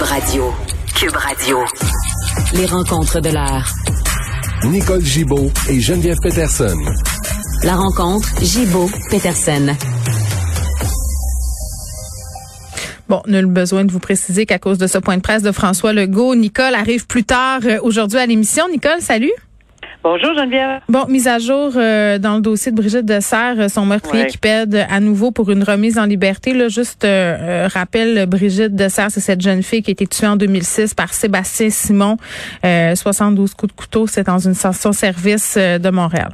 Cube Radio. Cube Radio. Les rencontres de l'heure. Nicole Gibaud et Geneviève Peterson. La rencontre Gibaud-Peterson. Bon, nul besoin de vous préciser qu'à cause de ce point de presse de François Legault, Nicole arrive plus tard euh, aujourd'hui à l'émission. Nicole, salut. Bonjour Geneviève. Bon, mise à jour euh, dans le dossier de Brigitte Dessert, euh, son meurtrier qui pède à nouveau pour une remise en liberté. Là, juste euh, rappel, Brigitte Dessert, c'est cette jeune fille qui a été tuée en 2006 par Sébastien Simon. 72 coups de couteau, c'est dans une station-service de Montréal.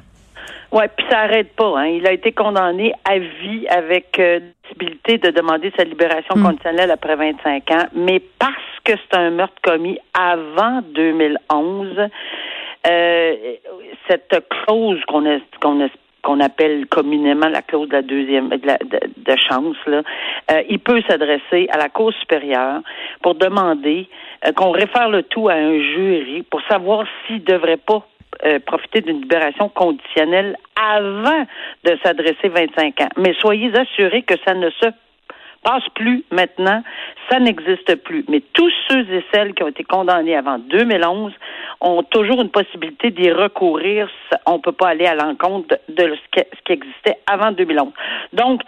Ouais, puis ça arrête pas. Hein. Il a été condamné à vie avec possibilité de demander sa libération hmm. conditionnelle après 25 ans, mais parce que c'est un meurtre commis avant 2011 euh, cette clause qu'on appelle communément la clause de la deuxième de, chance, euh, il peut s'adresser à la Cour supérieure pour demander euh, qu'on réfère le tout à un jury pour savoir s'il ne devrait pas profiter d'une libération conditionnelle avant de s'adresser 25 ans. Mais soyez assurés que ça ne se passe plus maintenant, ça n'existe plus. Mais tous ceux et celles qui ont été condamnés avant 2011 ont toujours une possibilité d'y recourir. On ne peut pas aller à l'encontre de ce qui existait avant 2011. Donc,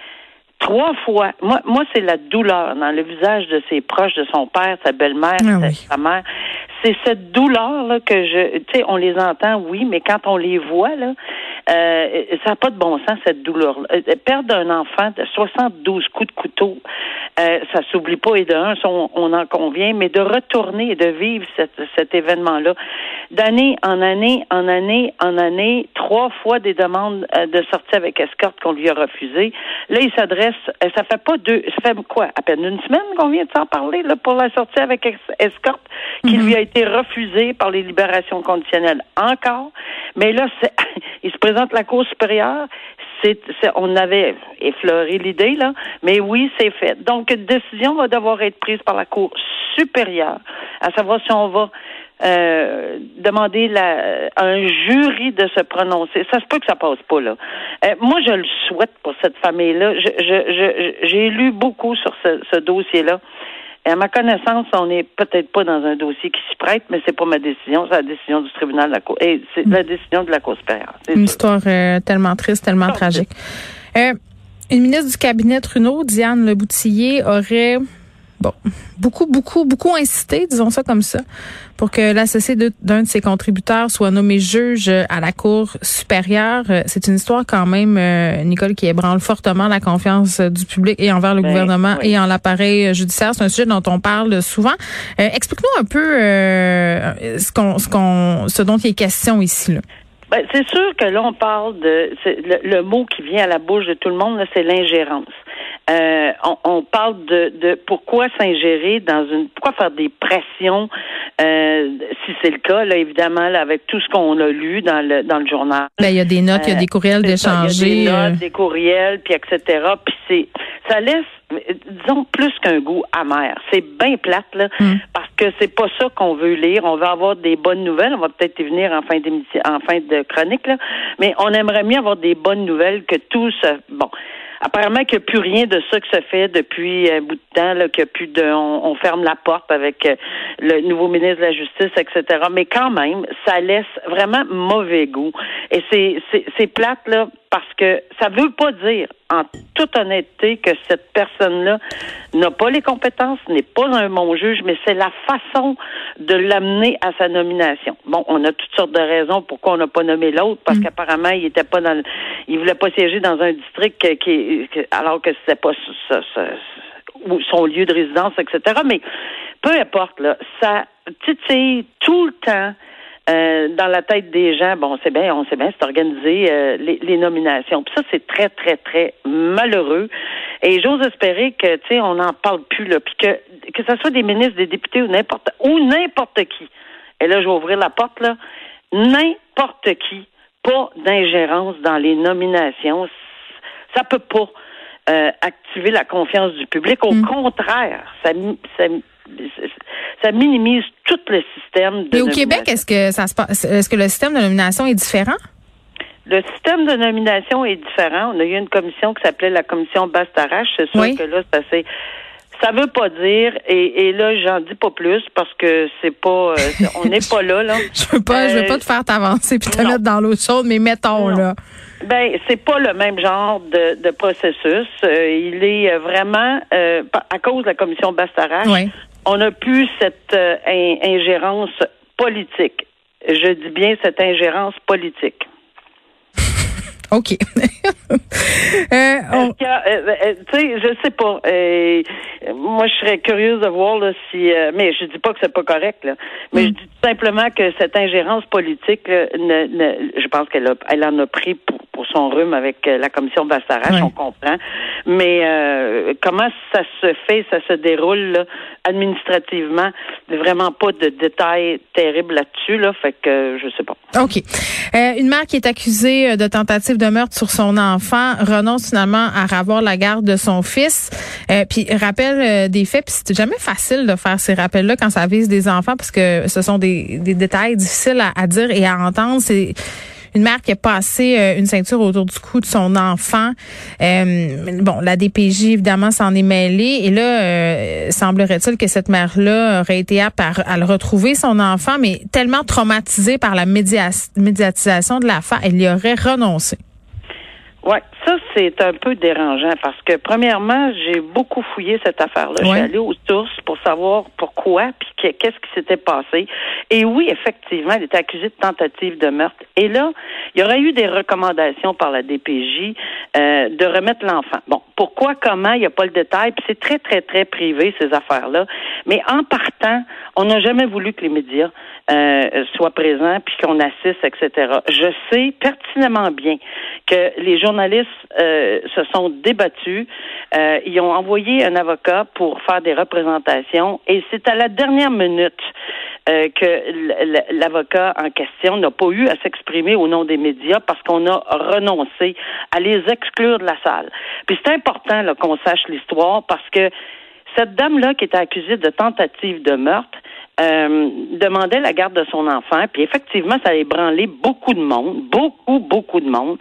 trois fois. Moi, moi c'est la douleur dans le visage de ses proches, de son père, sa belle-mère, ah sa mère. C'est cette douleur là que je, tu sais, on les entend, oui, mais quand on les voit là, euh, ça n'a pas de bon sens, cette douleur. Euh, perdre un enfant de 72 coups de couteau, euh, ça s'oublie pas, et d'un, on, on, en convient, mais de retourner et de vivre cet événement-là, d'année en année, en année, en année, trois fois des demandes euh, de sortie avec escorte qu'on lui a refusées. Là, il s'adresse, ça fait pas deux, ça fait quoi, à peine une semaine qu'on vient de s'en parler, là, pour la sortie avec escorte, qui mhm. lui a été refusée par les libérations conditionnelles encore. Mais là, il se présente la Cour supérieure. On avait effleuré l'idée, là, mais oui, c'est fait. Donc, une décision va devoir être prise par la Cour supérieure, à savoir si on va euh, demander la, un jury de se prononcer. Ça se peut que ça passe pas là. Euh, moi, je le souhaite pour cette famille-là. Je, je, j'ai lu beaucoup sur ce, ce dossier-là. Et à ma connaissance, on n'est peut-être pas dans un dossier qui s'y prête, mais c'est pas ma décision, c'est la décision du tribunal de la Cour. Et c'est la décision de la Cour supérieure. Une histoire euh, tellement triste, tellement tragique. Euh, une ministre du cabinet Trudeau, Diane Leboutillier, aurait bon, beaucoup, beaucoup, beaucoup insisté, disons ça comme ça, pour que l'associé d'un de ses contributeurs soit nommé juge à la Cour supérieure. Euh, c'est une histoire quand même, euh, Nicole, qui ébranle fortement la confiance du public et envers le ben, gouvernement et en l'appareil judiciaire. C'est un sujet dont on parle souvent. Euh, explique-nous un peu ce, qu'on, ce, qu'on, ce dont il est question ici. Là. Ben, c'est sûr que là, on parle de le, le, mot qui vient à la bouche de tout le monde, c'est l'ingérence. Euh, on, parle de, de pourquoi s'ingérer dans une pourquoi faire des pressions euh, si c'est le cas là évidemment là, avec tout ce qu'on a lu dans le dans le journal. Ben, il y a des notes, il y a des courriels d'échanger, il y a des notes, euh. des courriels, puis etc. Puis c'est ça laisse disons plus qu'un goût amer. C'est bien plate là, hmm. parce que c'est pas ça qu'on veut lire. On veut avoir des bonnes nouvelles. On va peut-être y venir en fin d'émission, en fin de chronique là, mais on aimerait mieux avoir des bonnes nouvelles que tout ce bon apparemment qu'il n'y a plus rien de ça que ça fait depuis un bout de temps, là, qu'il n'y a plus de on, ferme la porte avec euh, le nouveau ministre de la Justice, etc. Mais quand même, ça laisse vraiment mauvais goût. Et c'est, c'est, c'est plate, là, parce que ça veut pas dire, en toute honnêteté, que cette personne-là n'a pas les compétences, n'est pas un bon juge, mais c'est la façon de l'amener à sa nomination. Bon, on a toutes sortes de raisons pourquoi on n'a pas nommé l'autre, parce mm. qu'apparemment, il était pas dans, il voulait pas siéger dans un district qui, alors que c'était pas son lieu de résidence, etc. Mais peu importe, là, ça, sais, tout le temps, euh, dans la tête des gens, bon, c'est bien, on sait bien, c'est organisé euh, les, nominations. Puis ça, c'est très, très, très malheureux. Et j'ose espérer que, tu sais, on n'en parle plus là, puis que que ce soit des ministres, des députés ou n'importe ou n'importe qui. Et là, je vais ouvrir la porte là. N'importe qui, pas d'ingérence dans les nominations. Ça peut pas euh, activer la confiance du public. Au mm. contraire, ça, ça ça minimise tout le système de. Et au Québec, est-ce que ça se passe, est-ce que le système de nomination est différent? Le système de nomination est différent. On a eu une commission qui s'appelait la commission Bastarache. C'est sûr que là, c'est assez Ça veut pas dire, et, et là, j'en dis pas plus parce que c'est pas, euh, on n'est pas là, là. je veux pas, je veux pas te faire t'avancer puis te mettre dans l'eau chaude, mais mettons, là. Ben, c'est pas le même genre de, de processus. il est vraiment, à cause de la commission Bastarache, on n'a plus cette ingérence politique. Je dis bien cette ingérence politique. OK. euh, euh, euh, tu sais, je sais pas. Euh, moi, je serais curieuse de voir là, si. mais je dis pas que c'est pas correct, là. Mais je mm. dis simplement que cette ingérence politique, ne, ne, je pense qu'elle elle en a pris pour, pour son rhume avec la commission Bastarache, on comprend. Mais comment ça se fait, ça se déroule là, administrativement, vraiment pas de détails terribles là-dessus, là. Fait que je sais pas. OK. une mère qui est accusée de tentative de meurtre sur son enfant renonce finalement à avoir la garde de son fils. Euh, puis rappelle euh, des faits. Puis c'est jamais facile de faire ces rappels-là quand ça vise des enfants parce que ce sont des, des détails difficiles à, à dire et à entendre. C'est une mère qui a passé euh, une ceinture autour du cou de son enfant. Euh, bon, la DPJ, évidemment, s'en est mêlée. Et là, euh, semblerait-il que cette mère-là aurait été apte à, le retrouver, son enfant, mais tellement traumatisée par la médiatisation de l'affaire, elle y aurait renoncé. Oui, ça, c'est un peu dérangeant parce que, premièrement, j'ai beaucoup fouillé cette affaire-là. Je suis allée aux sources pour savoir pourquoi puis qu'est-ce qui s'était passé. Et oui, effectivement, elle était accusée de tentative de meurtre. Et là, il y aurait eu des recommandations par la DPJ euh, de remettre l'enfant. Bon, pourquoi, comment, il n'y a pas le détail. Puis c'est très, très, très privé, ces affaires-là. Mais en partant, on n'a jamais voulu que les médias euh, soient présents puis qu'on assiste, etc. Je sais pertinemment bien que les journalistes euh, se sont débattus. Euh, ils ont envoyé un avocat pour faire des représentations et c'est à la dernière minute euh, que l'avocat en question n'a pas eu à s'exprimer au nom des médias parce qu'on a renoncé à les exclure de la salle. Puis c'est important qu'on sache l'histoire parce que cette dame-là qui était accusée de tentative de meurtre, euh, demandait la garde de son enfant, puis effectivement, ça a ébranlé beaucoup de monde, beaucoup, beaucoup de monde.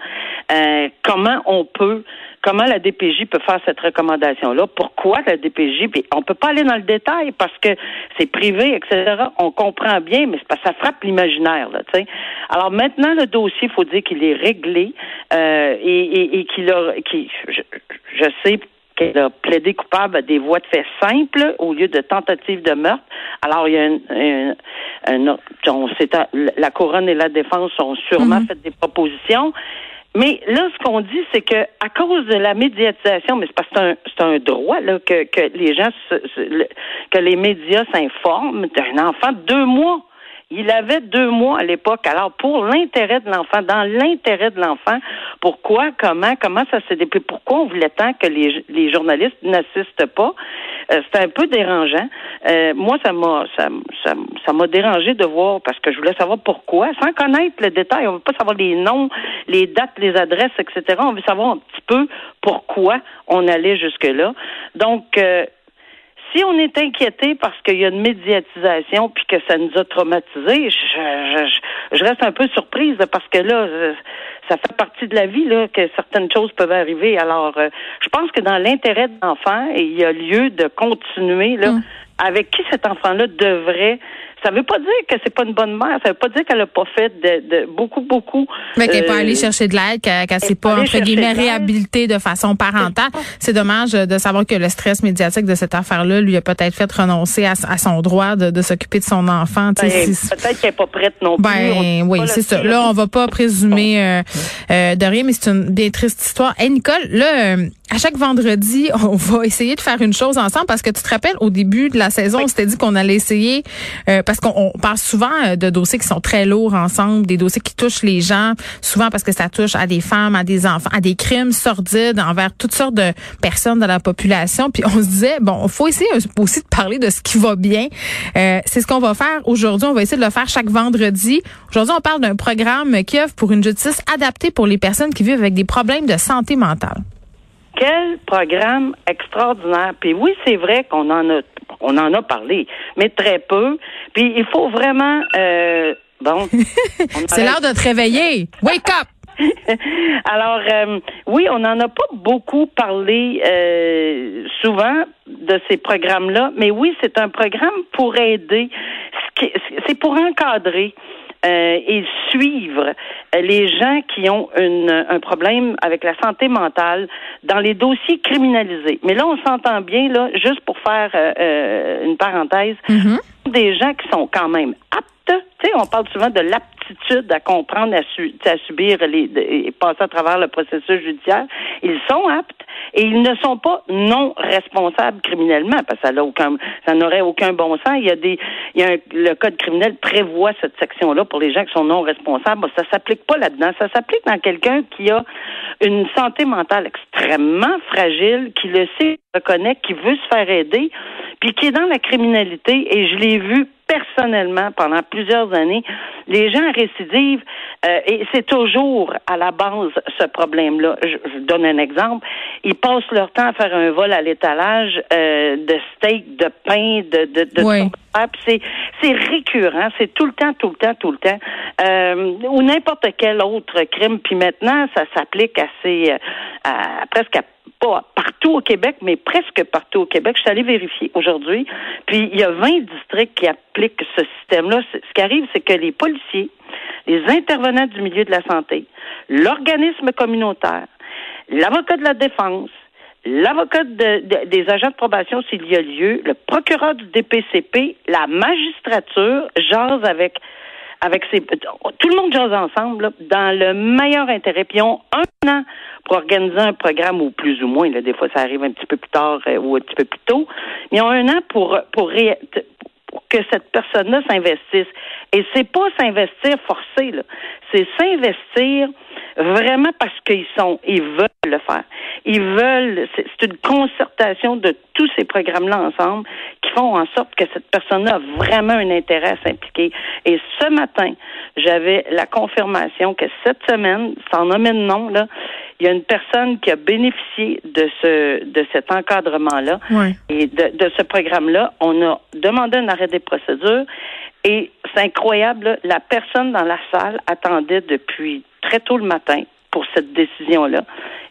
Euh, comment on peut, comment la DPJ peut faire cette recommandation-là? Pourquoi la DPJ? Puis on peut pas aller dans le détail parce que c'est privé, etc. On comprend bien, mais ça frappe l'imaginaire, là, tu sais. Alors maintenant, le dossier, faut dire qu'il est réglé euh, et, et, qu'il a, qui, je, je sais qu'elle a plaidé coupable à des voies de fait simples au lieu de tentative de meurtre. Alors, il y a un, un, on la couronne et la défense ont sûrement mhm. fait des propositions. Mais là, ce qu'on dit, c'est que à cause de la médiatisation, mais c'est parce que c'est un, un, droit là, que, que les gens, que les médias s'informent d'un enfant de deux mois. Il avait deux mois à l'époque. Alors, pour l'intérêt de l'enfant, dans l'intérêt de l'enfant, pourquoi, comment, comment ça s'est déployé, pourquoi on voulait tant que les, les journalistes n'assistent pas? Euh, C'était un peu dérangeant. Euh, moi, ça m'a ça, ça, m'a dérangé de voir parce que je voulais savoir pourquoi, sans connaître le détail. On veut pas savoir les noms, les dates, les adresses, etc. On veut savoir un petit peu pourquoi on allait jusque-là. Donc, euh, si on est inquiété parce qu'il y a une médiatisation puis que ça nous a traumatisés, je, je, reste un peu surprise parce que là, ça fait partie de la vie là que certaines choses peuvent arriver. Alors, euh, je pense que dans l'intérêt de l'enfant, il y a lieu de continuer là. Hum. Avec qui cet enfant-là devrait ça veut pas dire que c'est pas une bonne mère. Ça veut pas dire qu'elle a pas fait de, beaucoup, beaucoup. Mais qu'elle n'est pas allée euh, chercher de l'aide, qu'elle ne s'est pas, entre guillemets, réhabilitée de façon parentale. C'est dommage de savoir que le stress médiatique de cette affaire-là lui a peut-être fait renoncer à, son droit de, s'occuper de son enfant. Ben, peut-être qu'elle n'est pas prête non plus. Ben, oui, c'est ça. Là, on va pas présumer euh, euh, de rien, mais c'est une bien triste histoire. Hey, Nicole, là, à chaque vendredi, on va essayer de faire une chose ensemble parce que tu te rappelles, au début de la saison, on s'était dit qu'on allait essayer, euh, parce qu'on parle souvent euh, de dossiers qui sont très lourds ensemble, des dossiers qui touchent les gens, souvent parce que ça touche à des femmes, à des enfants, à des crimes sordides envers toutes sortes de personnes de la population. Puis on se disait, bon, faut essayer aussi de parler de ce qui va bien. Euh, c'est ce qu'on va faire aujourd'hui. On va essayer de le faire chaque vendredi. Aujourd'hui, on parle d'un programme qui offre pour une justice adaptée pour les personnes qui vivent avec des problèmes de santé mentale. Quel programme extraordinaire. Puis oui, c'est vrai qu'on en a on en a parlé, mais très peu. Puis il faut vraiment euh, bon. c'est l'heure de te réveiller. Wake up! Alors, euh, oui, on n'en a pas beaucoup parlé euh, souvent de ces programmes-là, mais oui, c'est un programme pour aider, c'est pour encadrer. Euh, et suivre les gens qui ont une, un problème avec la santé mentale dans les dossiers criminalisés. Mais là, on s'entend bien, là, juste pour faire une parenthèse, mm-hmm. des gens qui sont quand même aptes. Tu sais, on parle souvent de l'aptitude à comprendre, à, à subir les, et passer à travers le processus judiciaire, ils sont aptes et ils ne sont pas non responsables criminellement parce que ça aucun, ça n'aurait aucun bon sens. Il y a des, le code criminel prévoit cette section-là pour les gens qui sont non responsables. Ça s'applique pas là-dedans. Ça s'applique dans quelqu'un qui a une santé mentale extrêmement fragile, qui le sait, reconnaît, qui veut se faire aider, puis qui est dans la criminalité. Et je l'ai vu personnellement pendant plusieurs années, les gens récidivent euh, et c'est toujours à la base ce problème-là. Je, je, donne un exemple. Ils passent leur temps à faire un vol à l'étalage euh, de steak, de pain, de de, de oui. c'est c'est récurrent, c'est tout le temps, tout le temps, tout le temps, euh, ou n'importe quel autre crime. Puis maintenant, ça s'applique assez euh, à, presque à pas partout au Québec, mais presque partout au Québec. Je suis allée vérifier aujourd'hui. Puis il y a 20 districts qui appliquent ce système-là. Ce qui arrive, c'est que les policiers, les intervenants du milieu de la santé, l'organisme communautaire, l'avocat de la défense, l'avocat de, de, des agents de probation s'il y a lieu, le procureur du DPCP, la magistrature jase avec avec ces tout le monde jase ensemble là, dans le meilleur intérêt. Puis ils ont un an pour organiser un programme ou plus ou moins. Là, des fois, ça arrive un petit peu plus tard euh, ou un petit peu plus tôt. Mais ils ont un an pour pour, ré, pour que cette personne-là s'investisse. Et c'est pas s'investir forcé, là. C'est s'investir vraiment parce qu'ils sont, ils veulent le faire. Ils veulent, c'est une concertation de tous ces programmes-là ensemble qui font en sorte que cette personne-là a vraiment un intérêt à s'impliquer. Et ce matin, j'avais la confirmation que cette semaine, sans nommer de nom, là, il y a une personne qui a bénéficié de ce de cet encadrement-là oui. et de, de ce programme-là. On a demandé un arrêt des procédures et c'est incroyable, la personne dans la salle attendait depuis très tôt le matin pour cette décision-là.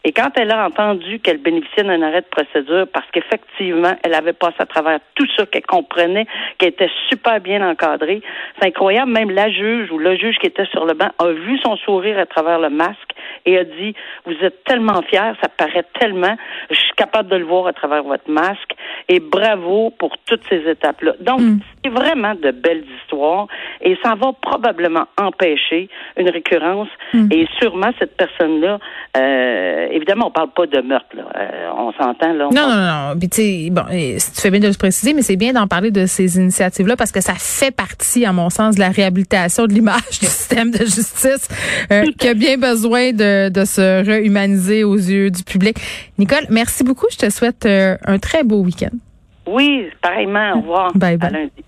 Et quand elle a entendu qu'elle bénéficiait d'un arrêt de procédure, parce qu'effectivement, elle avait passé à travers tout ça, qu'elle comprenait, qu'elle était super bien encadrée, c'est incroyable. Même la juge ou le juge qui était sur le banc a vu son sourire à travers le masque et a dit, vous êtes tellement fiers, ça paraît tellement, je suis capable de le voir à travers votre masque et bravo pour toutes ces étapes-là. Donc, mm. c'est vraiment de belles histoires et ça va probablement empêcher une récurrence mm. et sûrement cette personne-là, euh, évidemment, on parle pas de meurtre, là. Euh, on s'entend, là. On non, parle... non, non, Puis, tu bon, tu fais bien de le préciser, mais c'est bien d'en parler de ces initiatives-là parce que ça fait partie, à mon sens, de la réhabilitation de l'image du système de justice euh, qui a bien besoin de, de se réhumaniser aux yeux du public. Nicole, merci beaucoup. Je te souhaite euh, un très beau week-end. Oui, pareillement. Au revoir. Bye bye. À lundi.